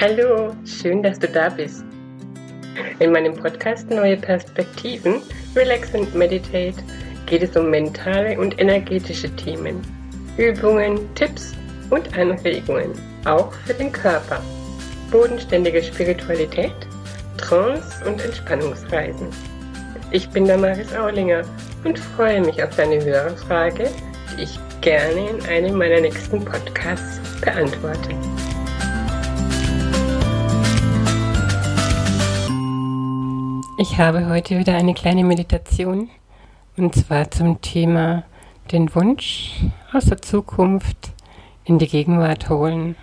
Hallo, schön, dass du da bist. In meinem Podcast Neue Perspektiven, Relax and Meditate geht es um mentale und energetische Themen, Übungen, Tipps und Anregungen, auch für den Körper, bodenständige Spiritualität, Trance und Entspannungsreisen. Ich bin Damaris Aulinger und freue mich auf deine Hörerfrage, die ich gerne in einem meiner nächsten Podcasts beantworte. Ich habe heute wieder eine kleine Meditation und zwar zum Thema den Wunsch aus der Zukunft in die Gegenwart holen.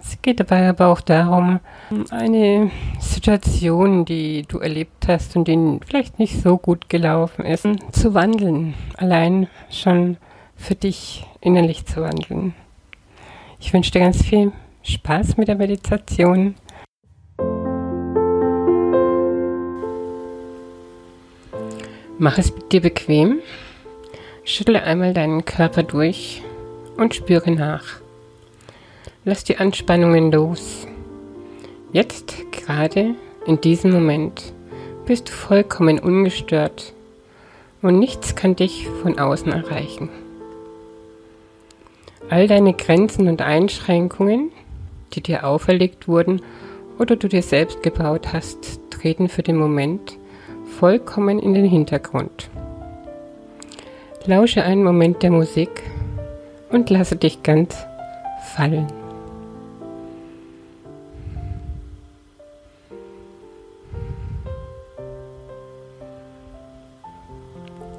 Es geht dabei aber auch darum, eine Situation, die du erlebt hast und die vielleicht nicht so gut gelaufen ist, zu wandeln. Allein schon für dich innerlich zu wandeln. Ich wünsche dir ganz viel Spaß mit der Meditation. Mach es dir bequem, schüttle einmal deinen Körper durch und spüre nach. Lass die Anspannungen los. Jetzt, gerade in diesem Moment, bist du vollkommen ungestört und nichts kann dich von außen erreichen. All deine Grenzen und Einschränkungen, die dir auferlegt wurden oder du dir selbst gebaut hast, treten für den Moment vollkommen in den Hintergrund. Lausche einen Moment der Musik und lasse dich ganz fallen.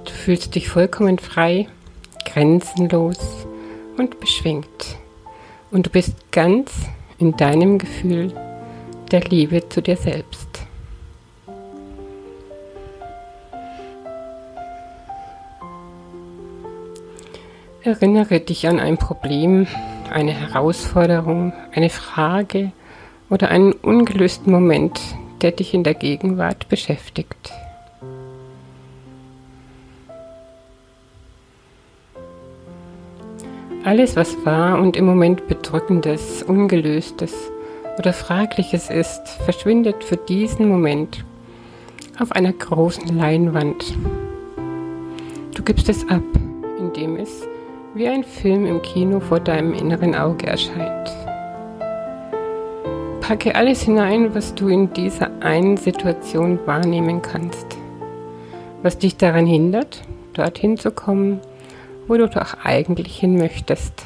Du fühlst dich vollkommen frei, grenzenlos und beschwingt. Und du bist ganz in deinem Gefühl der Liebe zu dir selbst. Erinnere dich an ein Problem, eine Herausforderung, eine Frage oder einen ungelösten Moment, der dich in der Gegenwart beschäftigt. Alles, was wahr und im Moment bedrückendes, ungelöstes oder fragliches ist, verschwindet für diesen Moment auf einer großen Leinwand. Du gibst es ab, indem es wie ein Film im Kino vor deinem inneren Auge erscheint. Packe alles hinein, was du in dieser einen Situation wahrnehmen kannst, was dich daran hindert, dorthin zu kommen, wo du doch eigentlich hin möchtest.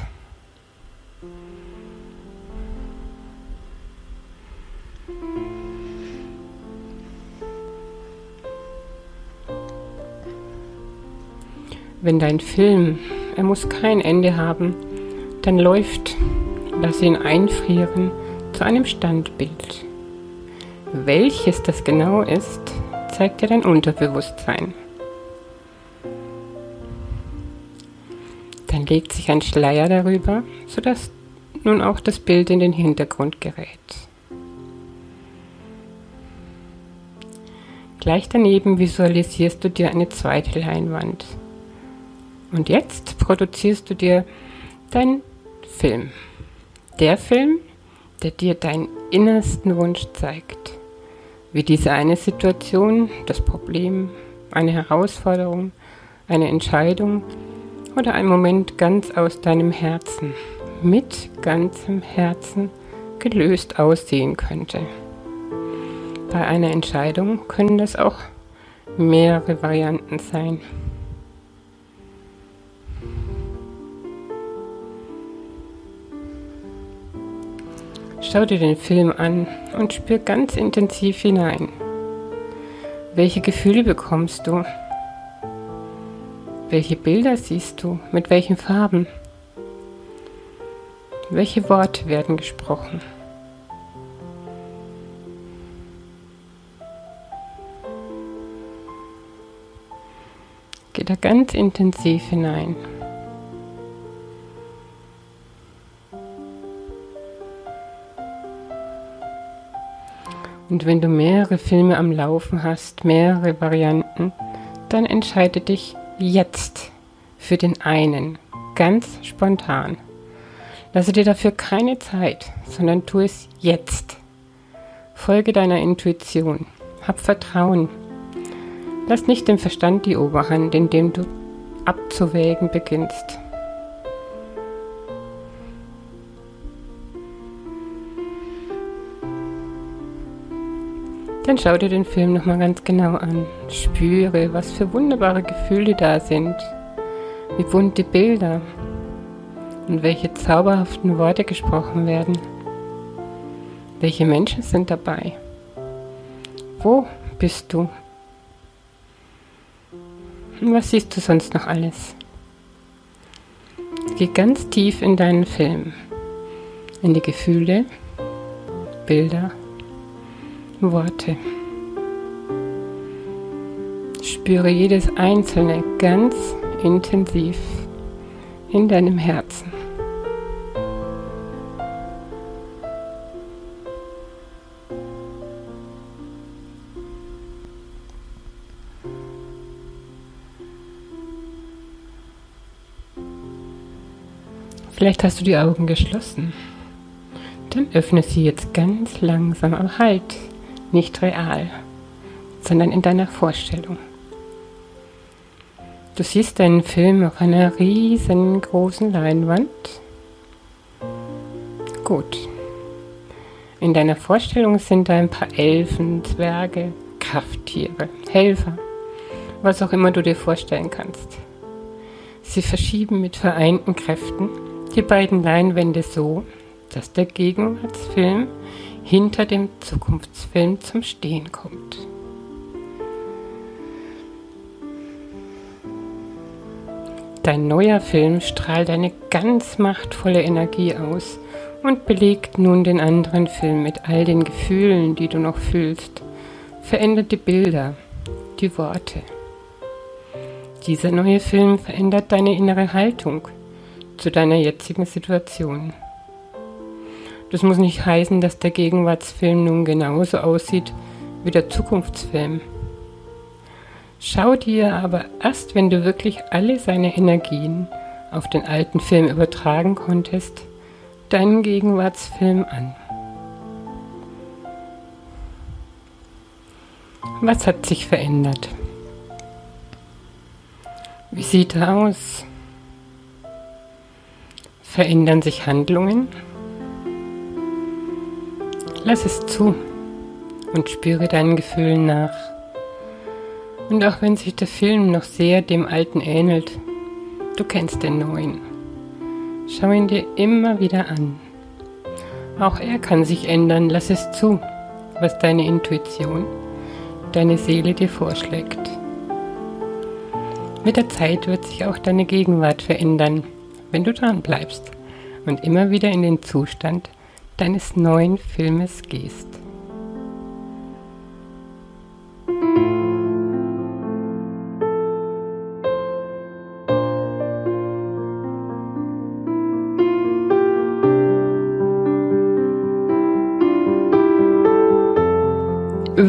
Wenn dein Film er muss kein Ende haben. Dann läuft, lass ihn einfrieren zu einem Standbild. Welches das genau ist, zeigt dir dein Unterbewusstsein. Dann legt sich ein Schleier darüber, sodass nun auch das Bild in den Hintergrund gerät. Gleich daneben visualisierst du dir eine zweite Leinwand. Und jetzt produzierst du dir deinen Film. Der Film, der dir deinen innersten Wunsch zeigt. Wie diese eine Situation, das Problem, eine Herausforderung, eine Entscheidung oder ein Moment ganz aus deinem Herzen, mit ganzem Herzen gelöst aussehen könnte. Bei einer Entscheidung können das auch mehrere Varianten sein. Schau dir den Film an und spür ganz intensiv hinein. Welche Gefühle bekommst du? Welche Bilder siehst du? Mit welchen Farben? Welche Worte werden gesprochen? Geh da ganz intensiv hinein. Und wenn du mehrere Filme am Laufen hast, mehrere Varianten, dann entscheide dich jetzt für den einen, ganz spontan. Lasse dir dafür keine Zeit, sondern tu es jetzt. Folge deiner Intuition. Hab Vertrauen. Lass nicht dem Verstand die Oberhand, indem du abzuwägen beginnst. Dann schau dir den Film nochmal ganz genau an. Spüre, was für wunderbare Gefühle da sind. Wie bunte Bilder. Und welche zauberhaften Worte gesprochen werden. Welche Menschen sind dabei? Wo bist du? Und was siehst du sonst noch alles? Geh ganz tief in deinen Film, in die Gefühle, Bilder Worte. Spüre jedes einzelne ganz intensiv in deinem Herzen. Vielleicht hast du die Augen geschlossen. Dann öffne sie jetzt ganz langsam, aber halt nicht real, sondern in deiner Vorstellung. Du siehst deinen Film auf einer riesengroßen Leinwand. Gut. In deiner Vorstellung sind da ein paar Elfen, Zwerge, Krafttiere, Helfer, was auch immer du dir vorstellen kannst. Sie verschieben mit vereinten Kräften die beiden Leinwände so, dass der Gegenwartsfilm hinter dem Zukunftsfilm zum Stehen kommt. Dein neuer Film strahlt eine ganz machtvolle Energie aus und belegt nun den anderen Film mit all den Gefühlen, die du noch fühlst, verändert die Bilder, die Worte. Dieser neue Film verändert deine innere Haltung zu deiner jetzigen Situation. Das muss nicht heißen, dass der Gegenwartsfilm nun genauso aussieht wie der Zukunftsfilm. Schau dir aber erst, wenn du wirklich alle seine Energien auf den alten Film übertragen konntest, deinen Gegenwartsfilm an. Was hat sich verändert? Wie sieht er aus? Verändern sich Handlungen? Lass es zu und spüre deinen Gefühlen nach. Und auch wenn sich der Film noch sehr dem alten ähnelt, du kennst den neuen. Schau ihn dir immer wieder an. Auch er kann sich ändern, lass es zu, was deine Intuition, deine Seele dir vorschlägt. Mit der Zeit wird sich auch deine Gegenwart verändern, wenn du dran bleibst und immer wieder in den Zustand deines neuen Filmes gehst.